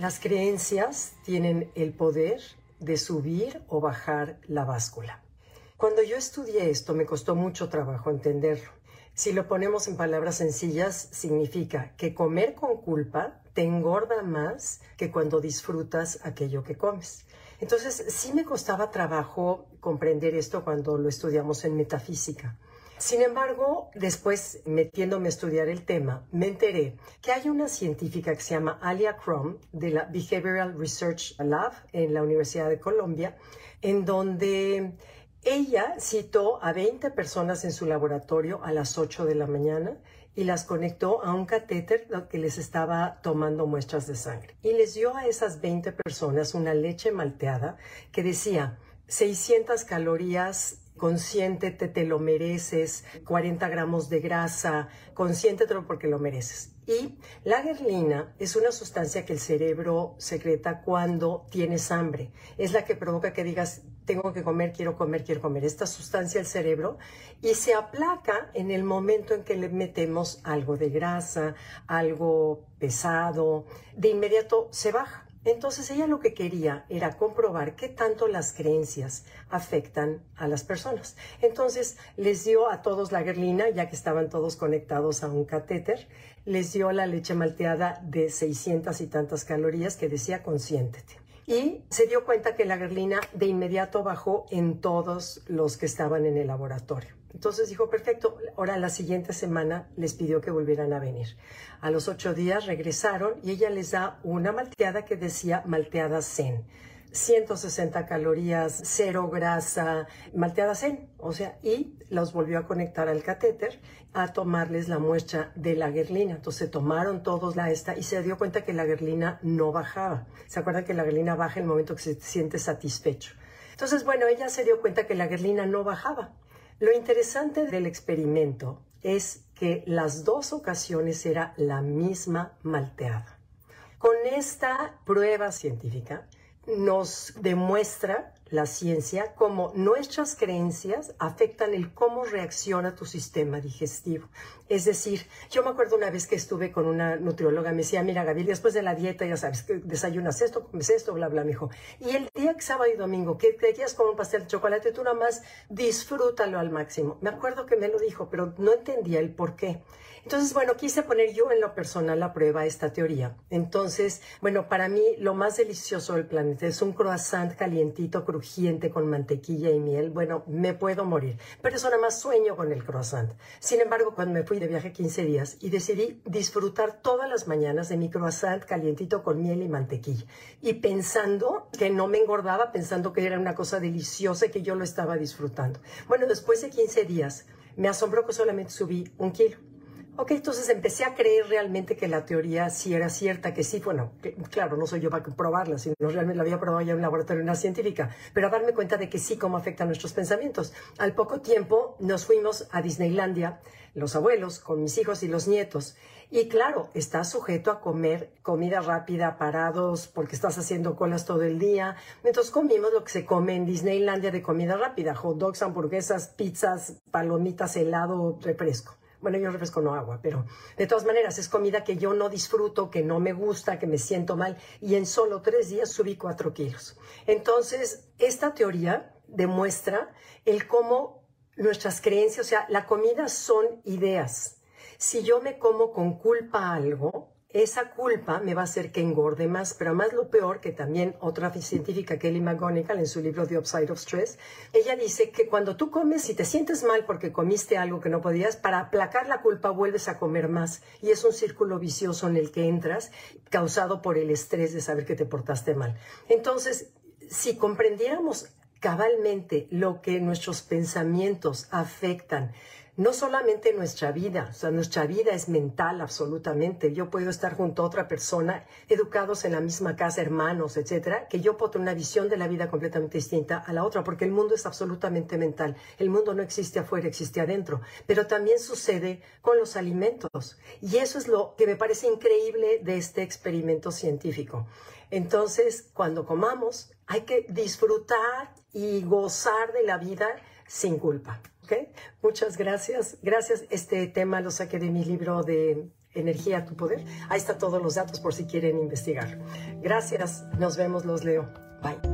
Las creencias tienen el poder de subir o bajar la báscula. Cuando yo estudié esto me costó mucho trabajo entenderlo. Si lo ponemos en palabras sencillas, significa que comer con culpa te engorda más que cuando disfrutas aquello que comes. Entonces, sí me costaba trabajo comprender esto cuando lo estudiamos en metafísica. Sin embargo, después, metiéndome a estudiar el tema, me enteré que hay una científica que se llama Alia Crum de la Behavioral Research Lab en la Universidad de Colombia, en donde ella citó a 20 personas en su laboratorio a las 8 de la mañana y las conectó a un catéter que les estaba tomando muestras de sangre. Y les dio a esas 20 personas una leche malteada que decía 600 calorías consiéntete, te lo mereces, 40 gramos de grasa, consiéntetelo porque lo mereces. Y la gerlina es una sustancia que el cerebro secreta cuando tienes hambre. Es la que provoca que digas, tengo que comer, quiero comer, quiero comer. Esta sustancia al cerebro y se aplaca en el momento en que le metemos algo de grasa, algo pesado, de inmediato se baja. Entonces ella lo que quería era comprobar qué tanto las creencias afectan a las personas. Entonces les dio a todos la gerlina, ya que estaban todos conectados a un catéter, les dio la leche malteada de 600 y tantas calorías que decía consiéntete. Y se dio cuenta que la gerlina de inmediato bajó en todos los que estaban en el laboratorio. Entonces dijo, perfecto, ahora la siguiente semana les pidió que volvieran a venir. A los ocho días regresaron y ella les da una malteada que decía malteada zen. 160 calorías, cero grasa, malteada zen, o sea, y los volvió a conectar al catéter a tomarles la muestra de la gerlina. Entonces tomaron todos la esta y se dio cuenta que la gerlina no bajaba. ¿Se acuerdan que la gerlina baja en el momento que se siente satisfecho? Entonces, bueno, ella se dio cuenta que la gerlina no bajaba. Lo interesante del experimento es que las dos ocasiones era la misma malteada. Con esta prueba científica nos demuestra la ciencia cómo nuestras creencias afectan el cómo reacciona tu sistema digestivo. Es decir, yo me acuerdo una vez que estuve con una nutrióloga, me decía, mira Gabriel, después de la dieta, ya sabes, desayunas esto, comes esto, bla, bla, me. Y el día que sábado y domingo, que te quieras comer un pastel de chocolate, tú nada más disfrútalo al máximo. Me acuerdo que me lo dijo, pero no entendía el por qué. Entonces, bueno, quise poner yo en lo personal a prueba esta teoría. Entonces, bueno, para mí lo más delicioso del planeta es un croissant calientito, crujiente, con mantequilla y miel. Bueno, me puedo morir, pero eso nada más sueño con el croissant. Sin embargo, cuando me fui de viaje 15 días y decidí disfrutar todas las mañanas de mi croissant calientito con miel y mantequilla, y pensando que no me engordaba, pensando que era una cosa deliciosa y que yo lo estaba disfrutando. Bueno, después de 15 días, me asombró que solamente subí un kilo. Ok, entonces empecé a creer realmente que la teoría sí era cierta, que sí, bueno, claro, no soy yo para probarla, sino realmente la había probado ya en un laboratorio, una científica, pero a darme cuenta de que sí, cómo afectan nuestros pensamientos. Al poco tiempo nos fuimos a Disneylandia, los abuelos, con mis hijos y los nietos. Y claro, estás sujeto a comer comida rápida, parados, porque estás haciendo colas todo el día. Entonces comimos lo que se come en Disneylandia de comida rápida, hot dogs, hamburguesas, pizzas, palomitas, helado, refresco. Bueno, yo refresco no agua, pero de todas maneras es comida que yo no disfruto, que no me gusta, que me siento mal y en solo tres días subí cuatro kilos. Entonces, esta teoría demuestra el cómo nuestras creencias, o sea, la comida son ideas. Si yo me como con culpa algo, esa culpa me va a hacer que engorde más, pero más lo peor, que también otra científica, Kelly McGonigal, en su libro The Upside of Stress, ella dice que cuando tú comes y te sientes mal porque comiste algo que no podías, para aplacar la culpa vuelves a comer más. Y es un círculo vicioso en el que entras, causado por el estrés de saber que te portaste mal. Entonces, si comprendiéramos cabalmente lo que nuestros pensamientos afectan, no solamente nuestra vida, o sea, nuestra vida es mental absolutamente. Yo puedo estar junto a otra persona, educados en la misma casa, hermanos, etcétera, que yo puedo tener una visión de la vida completamente distinta a la otra, porque el mundo es absolutamente mental. El mundo no existe afuera, existe adentro. Pero también sucede con los alimentos. Y eso es lo que me parece increíble de este experimento científico. Entonces, cuando comamos, hay que disfrutar y gozar de la vida sin culpa. Muchas gracias. Gracias. Este tema lo saqué de mi libro de Energía tu Poder. Ahí están todos los datos por si quieren investigar. Gracias. Nos vemos, los leo. Bye.